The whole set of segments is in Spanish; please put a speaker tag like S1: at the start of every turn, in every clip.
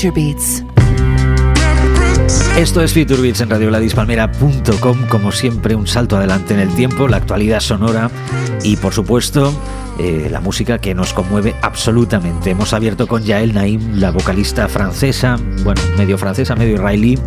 S1: Future Beats.
S2: Esto es Future Beats en radioladispalmera.com, como siempre un salto adelante en el tiempo, la actualidad sonora y por supuesto eh, la música que nos conmueve absolutamente. Hemos abierto con Yael Naim, la vocalista francesa, bueno, medio francesa, medio israelí,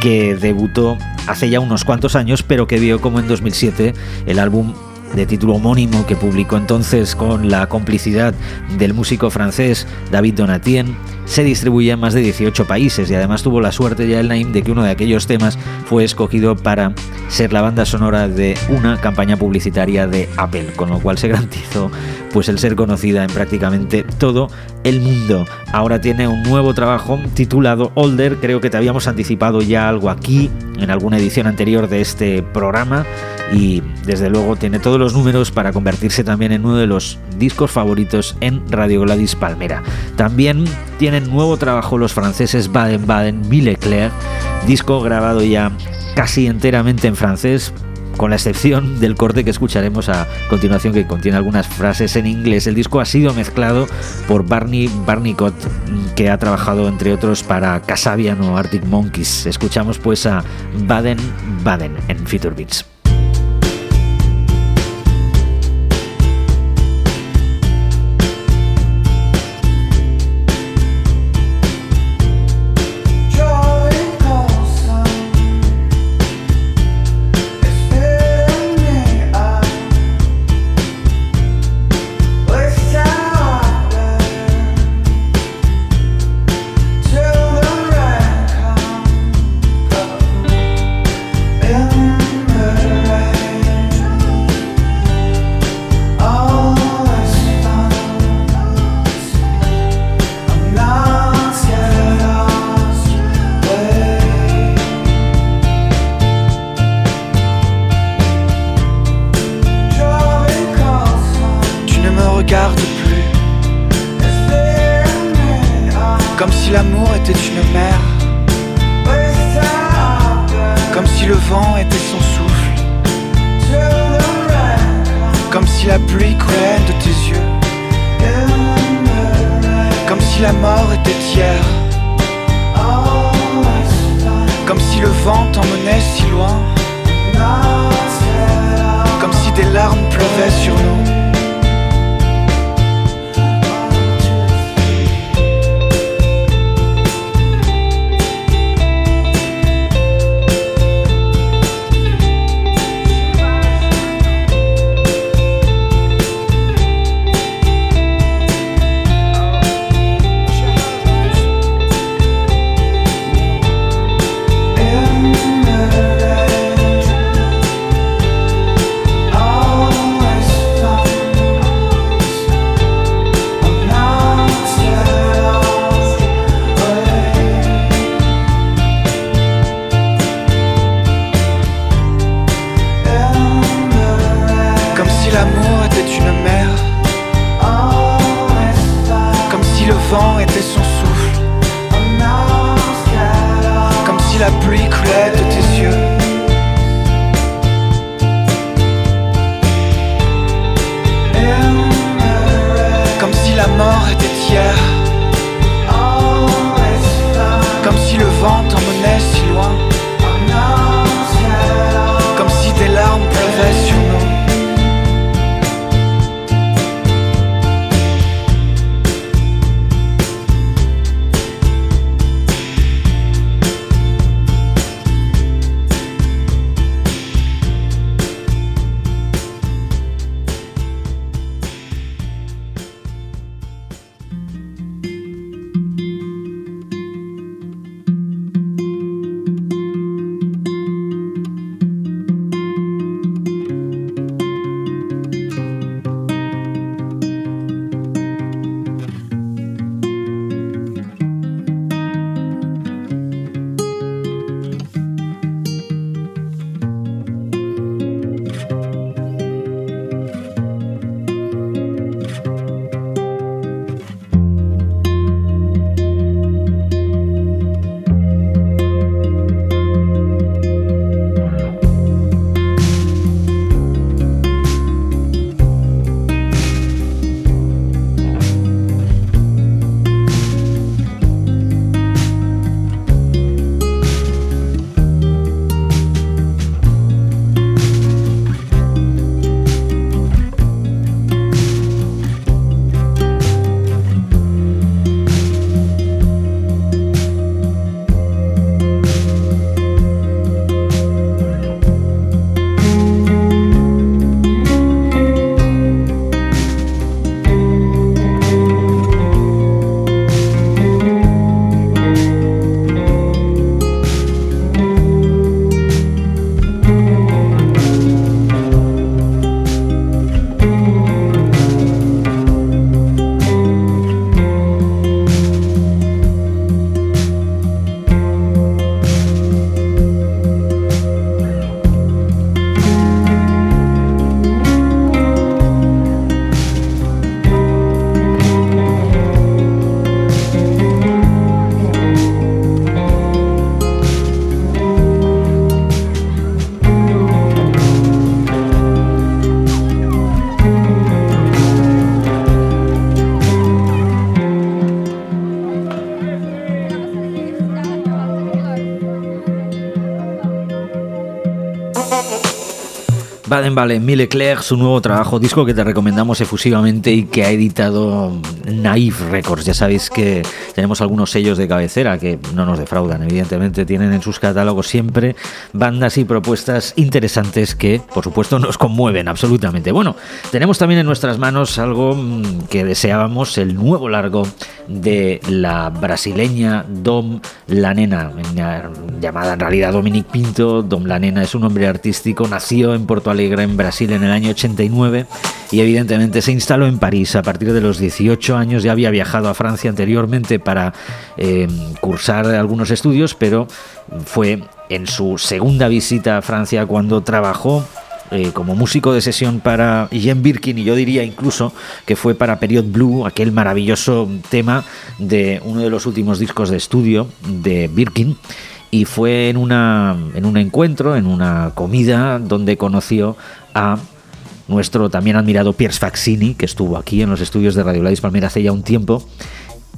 S2: que debutó hace ya unos cuantos años, pero que vio como en 2007 el álbum de título homónimo que publicó entonces con la complicidad del músico francés David Donatien se distribuye en más de 18 países y además tuvo la suerte ya el Naim de que uno de aquellos temas fue escogido para ser la banda sonora de una campaña publicitaria de Apple, con lo cual se garantizó pues el ser conocida en prácticamente todo el mundo. Ahora tiene un nuevo trabajo titulado Older, creo que te habíamos anticipado ya algo aquí en alguna edición anterior de este programa y desde luego tiene todos los números para convertirse también en uno de los discos favoritos en Radio Gladys Palmera. También nuevo trabajo los franceses Baden-Baden, Milleclerc, disco grabado ya casi enteramente en francés con la excepción del corte que escucharemos a continuación que contiene algunas frases en inglés. El disco ha sido mezclado por Barney Barnicott, que ha trabajado entre otros para Casabian o Arctic Monkeys. Escuchamos pues a Baden Baden en Future Beats.
S3: si l'amour était une mer. Comme si le vent était son souffle. Comme si la pluie coulait de tes yeux. Comme si la mort était hier. Comme si le vent t'emmenait si loin. Comme si des larmes pleuvaient sur nous.
S2: Baden Vale, Mille Clerc, su nuevo trabajo, disco que te recomendamos efusivamente y que ha editado Naif Records. Ya sabéis que tenemos algunos sellos de cabecera que no nos defraudan, evidentemente tienen en sus catálogos siempre bandas y propuestas interesantes que, por supuesto, nos conmueven absolutamente. Bueno, tenemos también en nuestras manos algo mm, que deseábamos, el nuevo largo de la brasileña Dom La Nena, llamada en realidad Dominic Pinto. Dom La Nena es un hombre artístico, nació en Porto Alegre, en Brasil, en el año 89 y evidentemente se instaló en París a partir de los 18 años. Ya había viajado a Francia anteriormente para eh, cursar algunos estudios, pero fue en su segunda visita a Francia cuando trabajó eh, como músico de sesión para Jean Birkin y yo diría incluso que fue para Period Blue, aquel maravilloso tema de uno de los últimos discos de estudio de Birkin y fue en, una, en un encuentro, en una comida donde conoció a nuestro también admirado Piers Faxini, que estuvo aquí en los estudios de Radio Gladys Palmera hace ya un tiempo,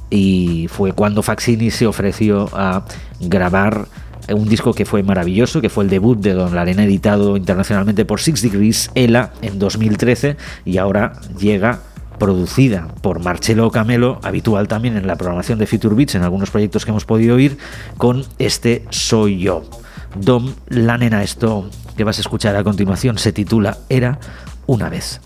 S2: y fue cuando Faxini se ofreció a grabar un disco que fue maravilloso, que fue el debut de Don Larena, editado internacionalmente por Six Degrees, Ela, en 2013, y ahora llega producida por Marcelo Camelo, habitual también en la programación de Future Beats, en algunos proyectos que hemos podido oír, con este Soy Yo. Dom La Nena, esto que vas a escuchar a continuación se titula Era una vez.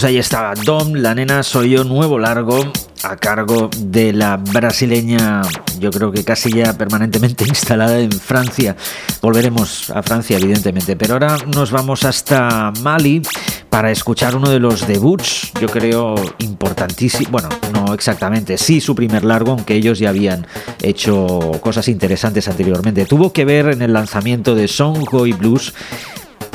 S2: Pues ahí estaba Dom, la nena soy yo, nuevo largo, a cargo de la brasileña, yo creo que casi ya permanentemente instalada en Francia. Volveremos a Francia, evidentemente, pero ahora nos vamos hasta Mali para escuchar uno de los debuts, yo creo importantísimo, bueno, no exactamente, sí su primer largo, aunque ellos ya habían hecho cosas interesantes anteriormente. Tuvo que ver en el lanzamiento de Song y Blues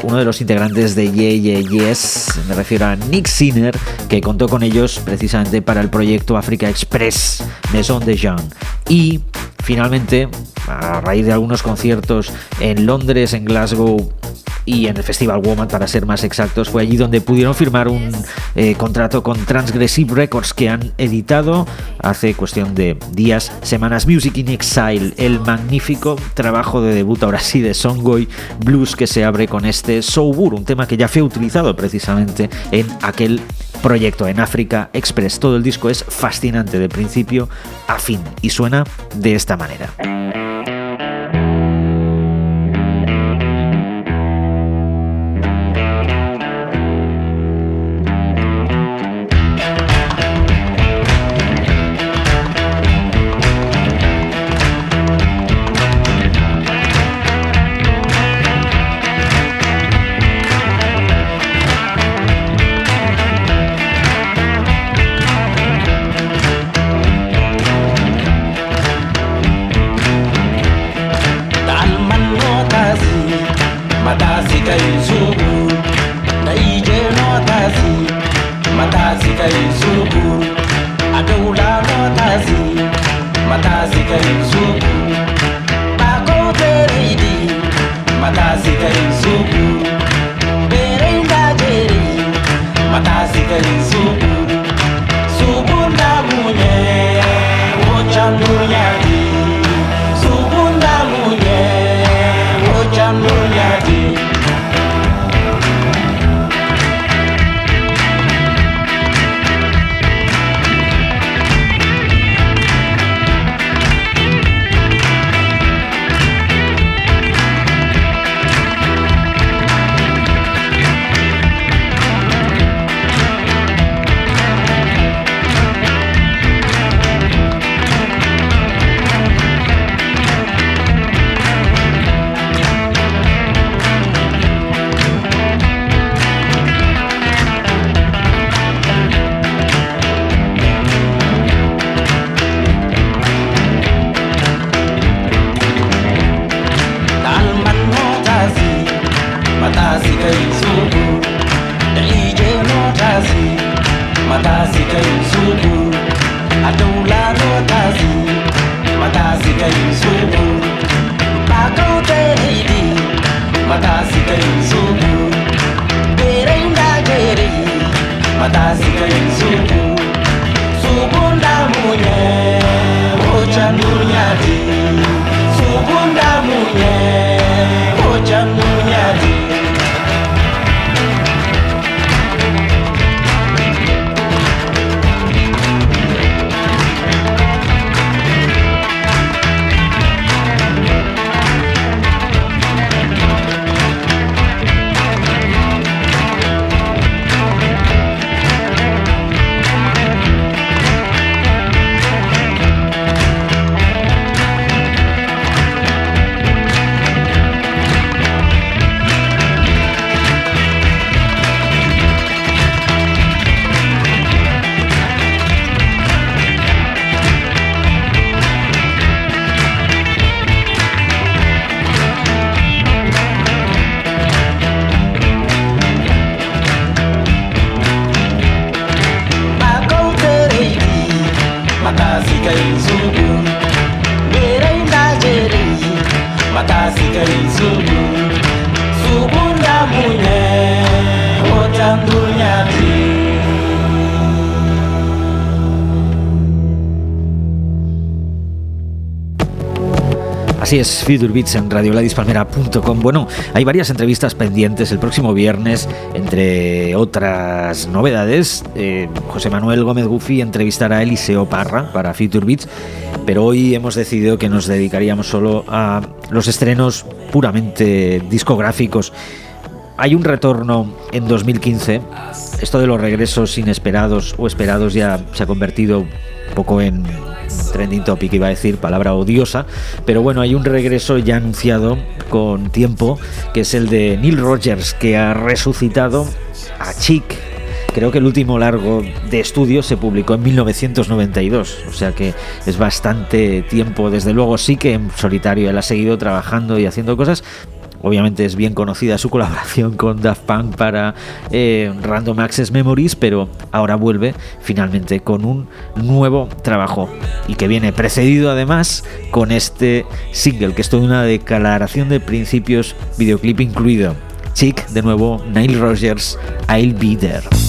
S2: uno de los integrantes de Yeah Yeah Yes, me refiero a Nick Sinner, que contó con ellos precisamente para el proyecto Africa Express Maison de Jean. Y finalmente, a raíz de algunos conciertos en Londres, en Glasgow y en el Festival Woman, para ser más exactos, fue allí donde pudieron firmar un eh, contrato con Transgressive Records que han editado hace cuestión de días, semanas Music in Exile, el magnífico trabajo de debut ahora sí de Songoy Blues que se abre con este Soubur, un tema que ya fue utilizado precisamente en aquel proyecto en África Express. Todo el disco es fascinante de principio a fin y suena de esta manera. matazika inzugu berenda jeri. Matazika inzugu Así es, Future Beats en radioladispalmera.com. Bueno, hay varias entrevistas pendientes el próximo viernes, entre otras novedades. Eh, José Manuel Gómez Gufi entrevistará a Eliseo Parra para Future Beats, pero hoy hemos decidido que nos dedicaríamos solo a los estrenos puramente discográficos. Hay un retorno en 2015 esto de los regresos inesperados o esperados ya se ha convertido un poco en trending topic, iba a decir, palabra odiosa, pero bueno, hay un regreso ya anunciado con tiempo, que es el de Neil Rogers, que ha resucitado a Chick. Creo que el último largo de estudio se publicó en 1992, o sea que es bastante tiempo. Desde luego sí que en solitario él ha seguido trabajando y haciendo cosas, Obviamente es bien conocida su colaboración con Daft Punk para eh, Random Access Memories, pero ahora vuelve finalmente con un nuevo trabajo y que viene precedido además con este single, que es toda una declaración de principios, videoclip incluido. Chick, de nuevo, Nile Rogers, I'll Be There.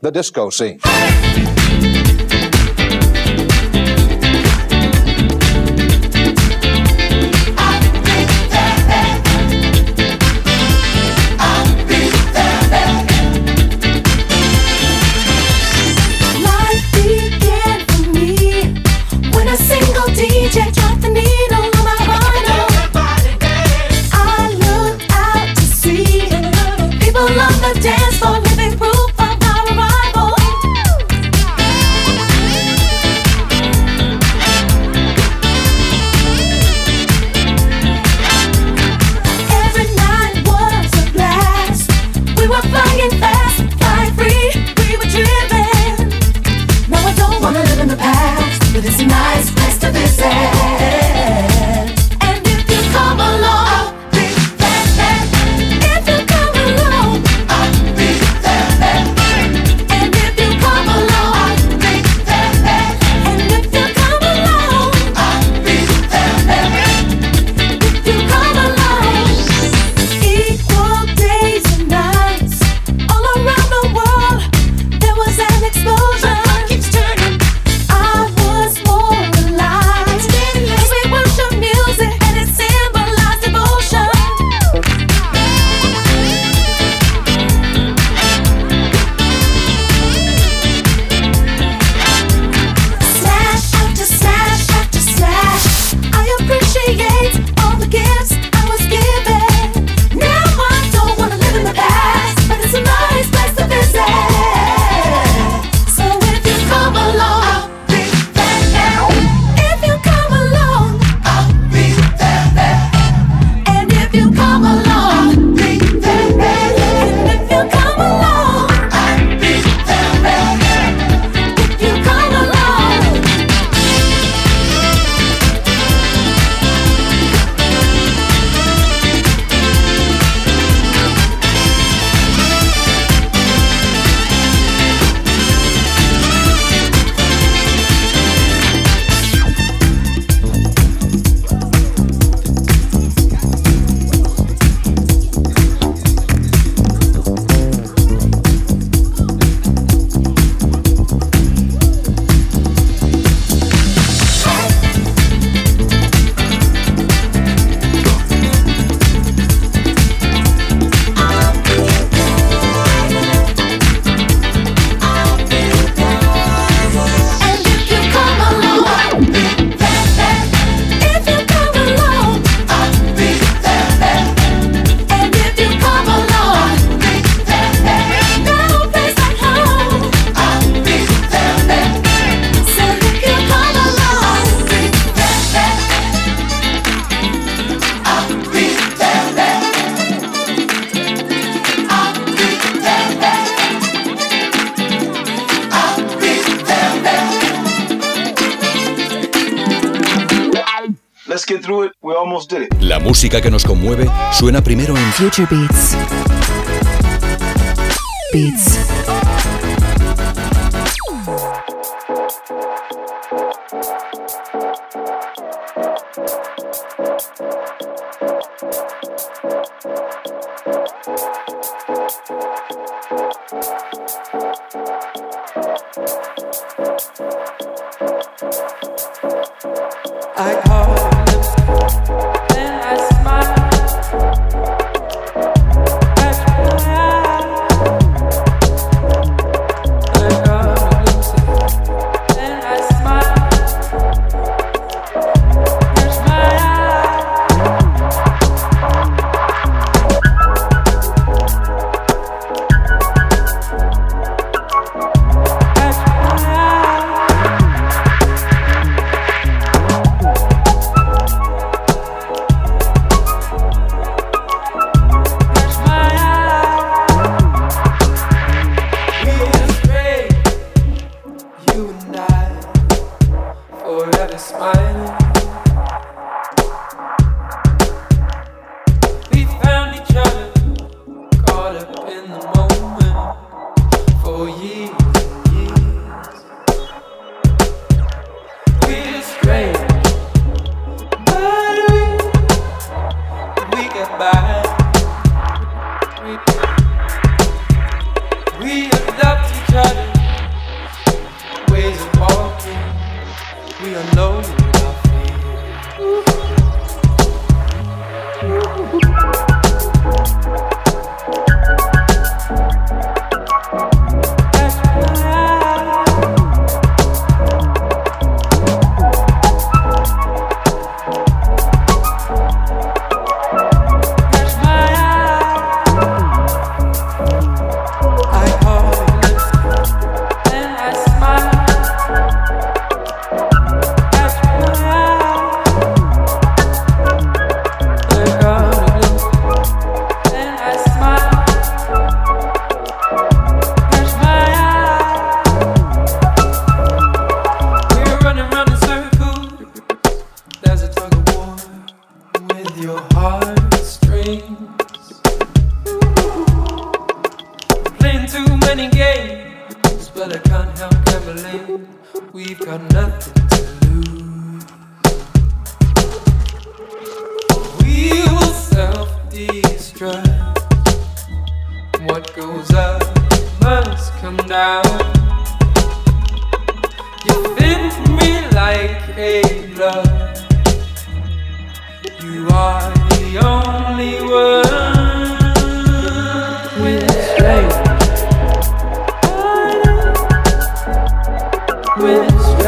S4: The disco scene.
S5: La música que nos conmueve suena primero en
S1: Future Beats. Beats.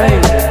S4: Hey.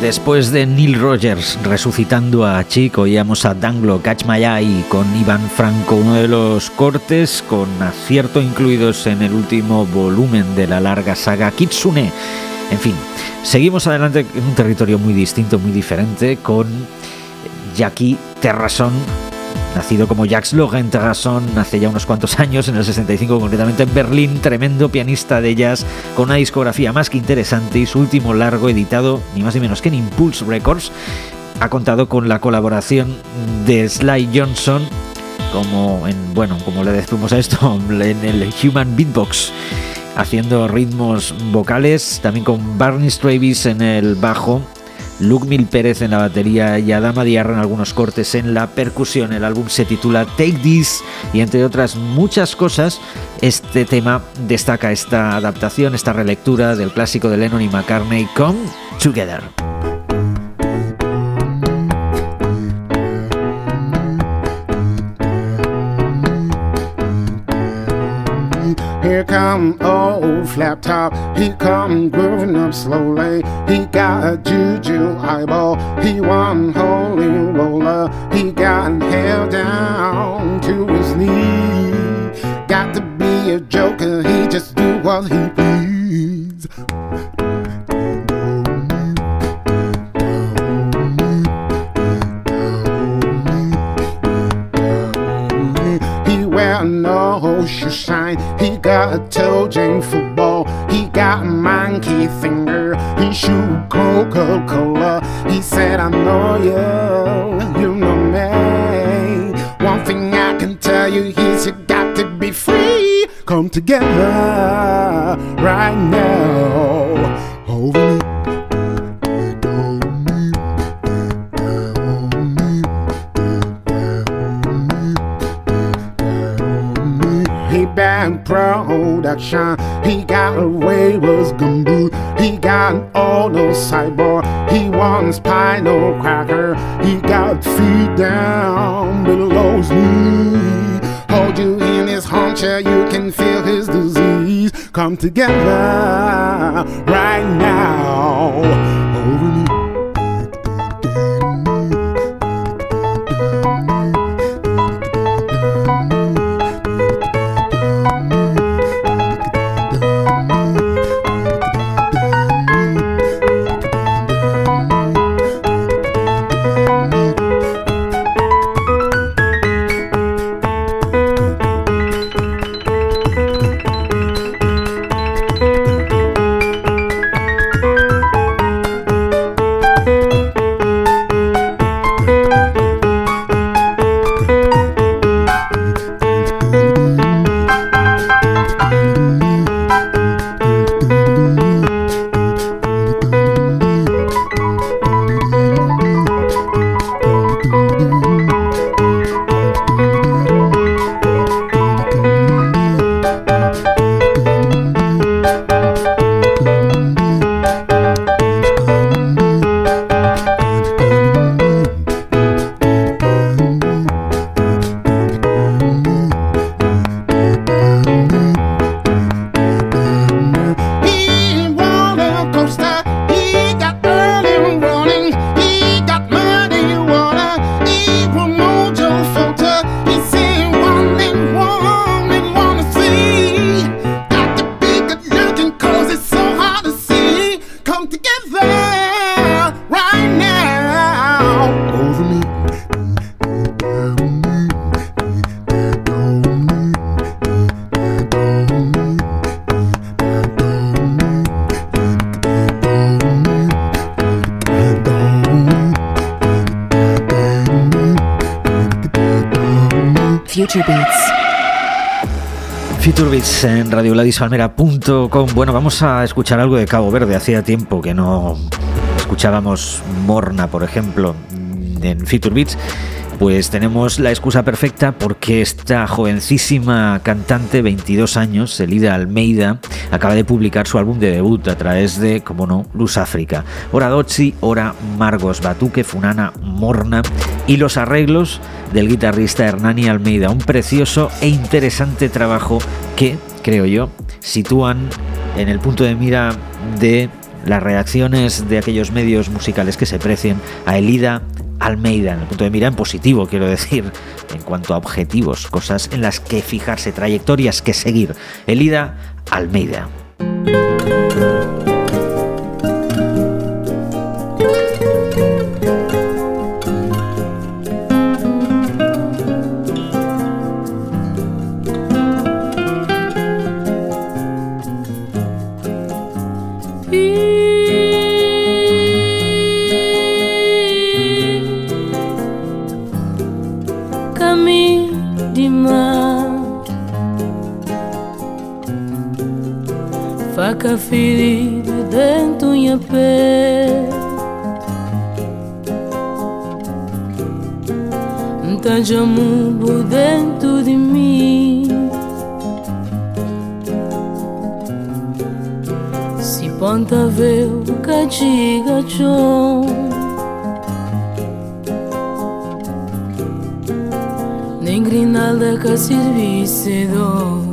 S2: Después de Neil Rogers resucitando a Chico, oíamos a Danglo Catch My Eye con Iván Franco, uno de los cortes con acierto incluidos en el último volumen de la larga saga Kitsune. En fin, seguimos adelante en un territorio muy distinto, muy diferente, con Jackie Terrason, nacido como Jacques Laurent Terrasson hace ya unos cuantos años, en el 65 concretamente en Berlín, tremendo pianista de jazz con una discografía más que interesante y su último largo editado ni más ni menos que en Impulse Records ha contado con la colaboración de Sly Johnson como en bueno, como le decimos a esto, en el Human Beatbox haciendo ritmos vocales, también con Barney Travis en el bajo Luke Mil Pérez en la batería y Adama Diarra en algunos cortes en la percusión. El álbum se titula Take This y entre otras muchas cosas, este tema destaca esta adaptación, esta relectura del clásico de Lennon y McCartney, Come Together.
S6: Here come old flat top. He come grooving up slowly. He got a juju eyeball. He one holy roller. He got held down to his knee. Got to be a joker. He just do what he please. He wear no shine. Got a toe jam football. He got a monkey finger. He shoot Coca Cola. He said, I know you, you know me. One thing I can tell you is you got to be free. Come together right now. Over me. Bad production. He got a way was gumbo. He got all no cyborg. He one spinal cracker. He got feet down below his knee. Hold you in his hauncher, you can feel his disease come together right now over me.
S1: Future Beats
S2: en radioladisfalmera.com. Bueno, vamos a escuchar algo de Cabo Verde. Hacía tiempo que no escuchábamos Morna, por ejemplo, en Future Beats. Pues tenemos la excusa perfecta porque esta jovencísima cantante, 22 años, Elida Almeida, acaba de publicar su álbum de debut a través de, como no, Luz África. Ora Dochi, Ora Margos Batuque, Funana Morna y los arreglos del guitarrista Hernani Almeida. Un precioso e interesante trabajo que, creo yo, sitúan en el punto de mira de las reacciones de aquellos medios musicales que se precien a Elida Almeida, en el punto de mira en positivo, quiero decir, en cuanto a objetivos, cosas en las que fijarse, trayectorias que seguir. Elida Almeida.
S7: Tá jamumbo dentro de mim. Se ponta veu cachiga chão. Nem grinalda que servisse do.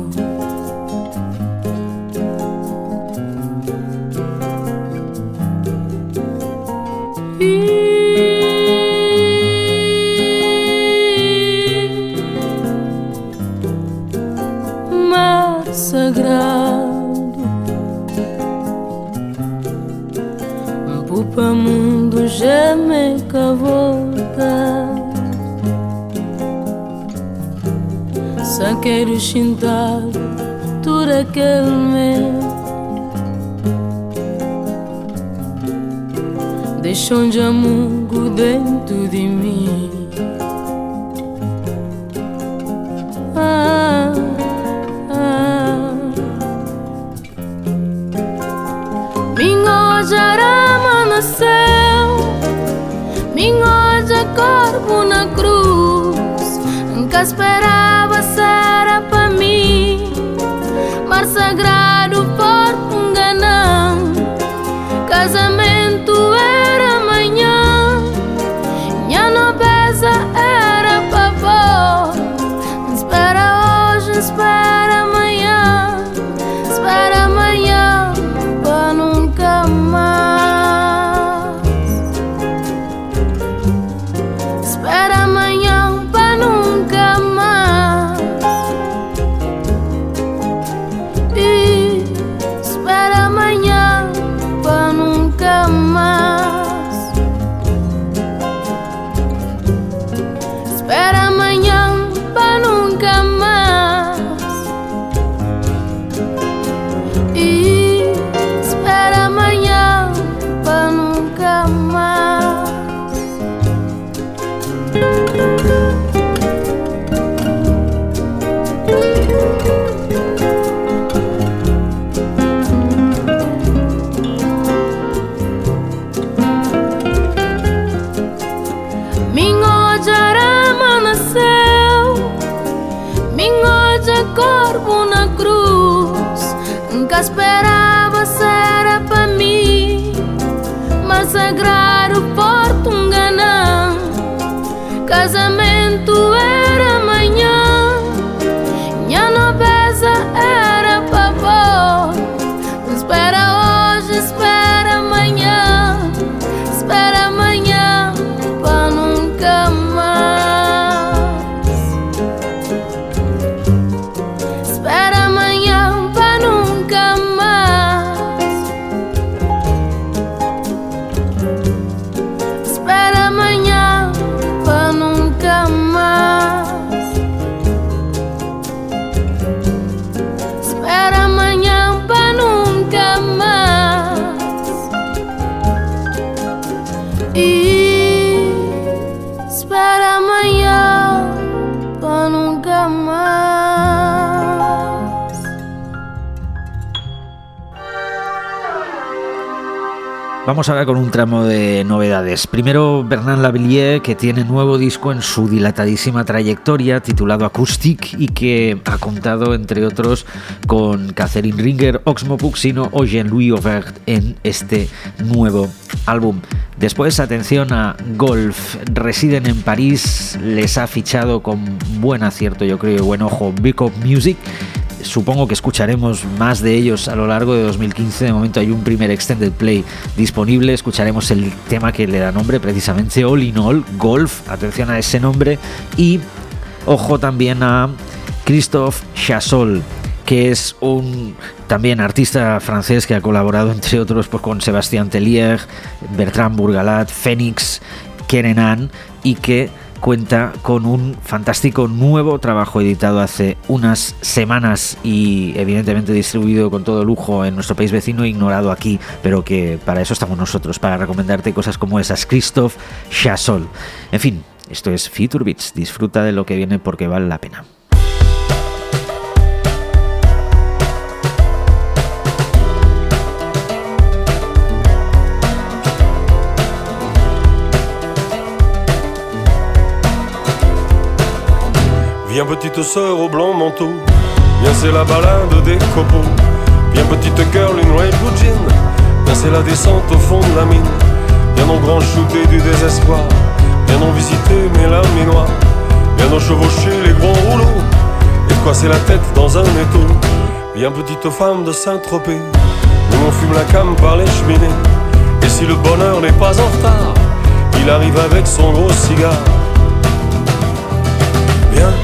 S2: Vamos ahora con un tramo de novedades. Primero, Bernard Lavillier, que tiene nuevo disco en su dilatadísima trayectoria, titulado Acoustic, y que ha contado, entre otros, con Catherine Ringer, Oxmo Puccino o Jean-Louis Auvert en este nuevo álbum. Después, atención a Golf. Residen en París, les ha fichado con buen acierto, yo creo, y buen ojo, Big Music supongo que escucharemos más de ellos a lo largo de 2015. De momento hay un primer extended play disponible. Escucharemos el tema que le da nombre precisamente All in All, Golf. Atención a ese nombre. Y ojo también a Christophe Chassol que es un también artista francés que ha colaborado entre otros pues, con Sébastien Tellier, Bertrand Bourgalat, Phoenix, Kerenan y que cuenta con un fantástico nuevo trabajo editado hace unas semanas y evidentemente distribuido con todo lujo en nuestro país vecino, ignorado aquí, pero que para eso estamos nosotros, para recomendarte cosas como esas. Christophe Chassol. En fin, esto es Future. Disfruta de lo que viene porque vale la pena.
S8: Viens petite sœur au blanc manteau, viens c'est la balade des copeaux. Viens petite girl in red jean, viens c'est la descente au fond de la mine. Viens non grand shooter du désespoir, viens non visiter mes laminois. Viens non chevaucher les grands rouleaux, et c'est la tête dans un étau. Viens petite femme de Saint-Tropez, où on fume la cam par les cheminées. Et si le bonheur n'est pas en retard, il arrive avec son gros cigare. Viens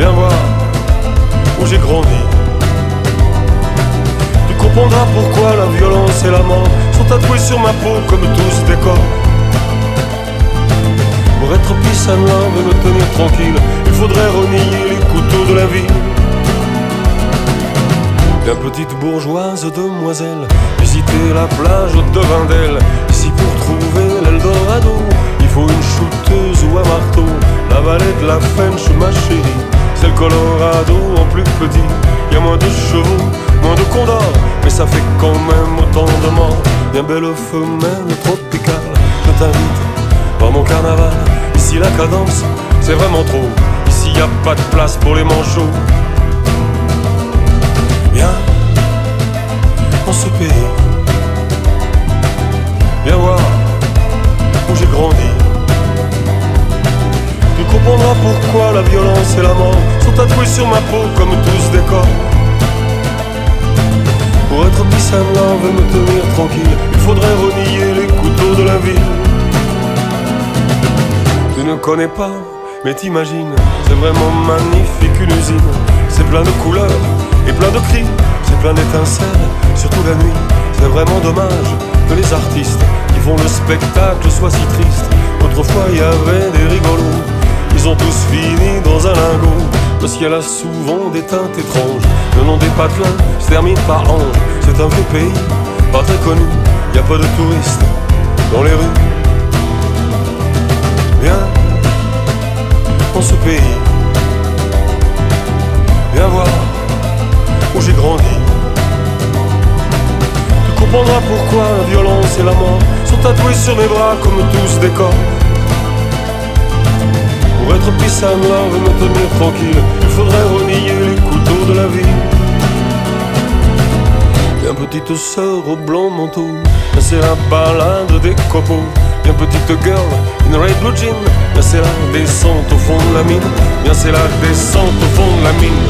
S8: Viens voir où j'ai grandi. Tu comprendras pourquoi la violence et la mort sont tatoués sur ma peau comme tous des corps. Pour être and love et me tenir tranquille, il faudrait renier les couteaux de la vie. Bien petite bourgeoise demoiselle, visiter la plage de Vindel. Ici pour trouver l'Eldorado, il faut une shooteuse ou un marteau. La vallée de la French, ma chérie, c'est le Colorado en plus petit. Y a moins de chevaux, moins de condors, mais ça fait quand même autant de morts. Bien belle femelle tropicale, je t'invite voir mon carnaval. Ici la cadence, c'est vraiment trop. Ici y a pas de place pour les manchots. Viens dans ce pays. Viens voir où j'ai grandi. Tu comprendras pourquoi la violence et la mort sont tatoués sur ma peau comme tous des corps. Pour être peace and love et me tenir tranquille, il faudrait renier les couteaux de la ville. Tu ne connais pas, mais t'imagines, c'est vraiment magnifique une usine. C'est plein de couleurs et plein de cris, c'est plein d'étincelles, surtout la nuit. C'est vraiment dommage que les artistes qui font le spectacle soient si tristes. Autrefois il y avait des rigolos, ils ont tous fini dans un lingot. Le ciel a souvent des teintes étranges. Le nom des patelins se termine par ange. C'est un vieux pays, pas très connu. Y a pas de touristes dans les rues. Viens dans ce pays. Viens voir où j'ai grandi. Tu comprendras pourquoi la violence et la mort sont tatoués sur mes bras comme tous des corps. Pour
S9: être peace and love me tenir tranquille, il faudrait renier les couteaux de la vie. Bien petite sœur au blanc manteau, c'est la balade des copeaux. Bien petite girl, in red blue jean, bien c'est la descente au fond de la mine. Bien c'est la descente au fond de la mine.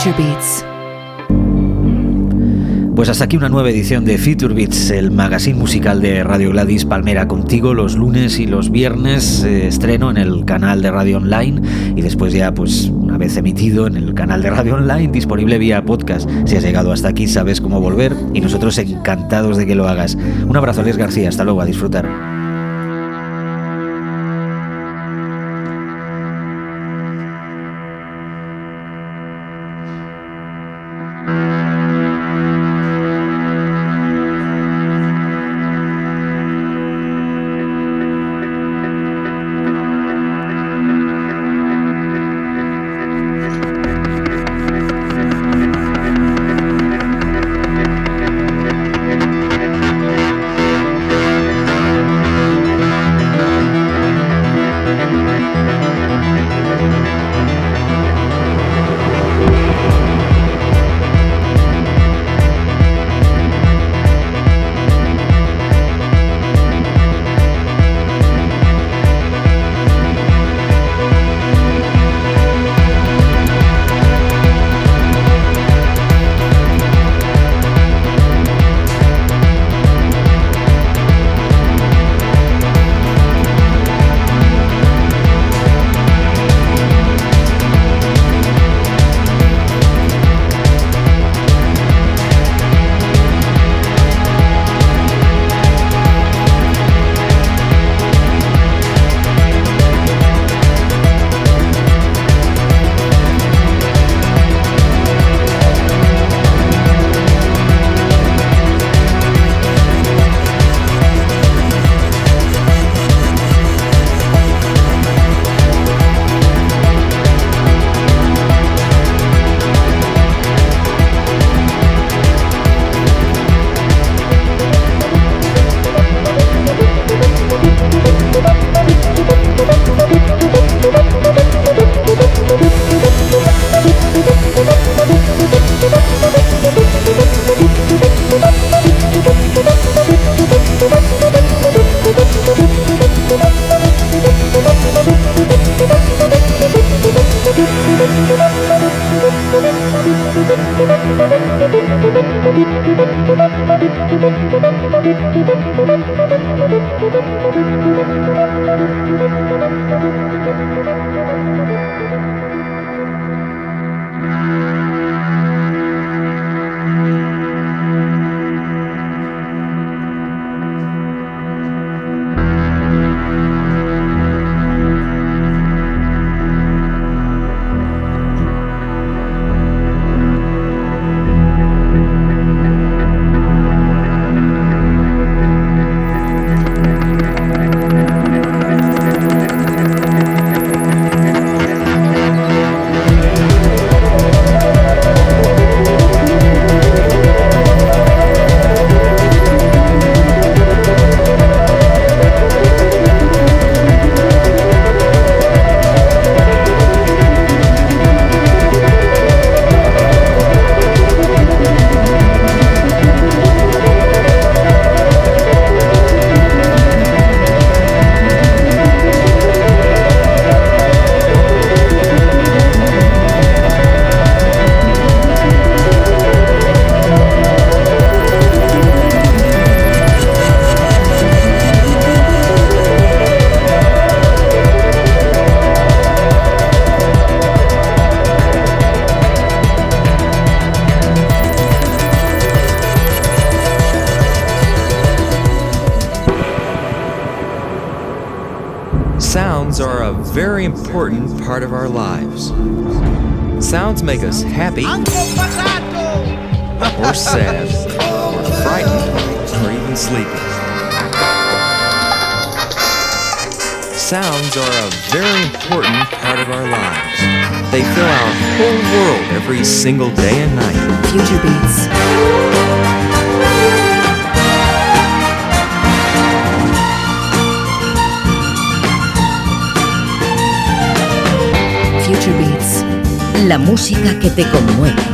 S1: Future Beats.
S2: Pues hasta aquí una nueva edición de Future Beats, el magazine musical de Radio Gladys Palmera contigo los lunes y los viernes, eh, estreno en el canal de Radio Online y después ya pues una vez emitido en el canal de Radio Online disponible vía podcast. Si has llegado hasta aquí sabes cómo volver y nosotros encantados de que lo hagas. Un abrazo, Les García, hasta luego, a disfrutar.
S10: Happy, or sad, or frightened, or even sleepy. Sounds are a very important part of our lives. They fill our whole world every single day
S1: música que te conmueve.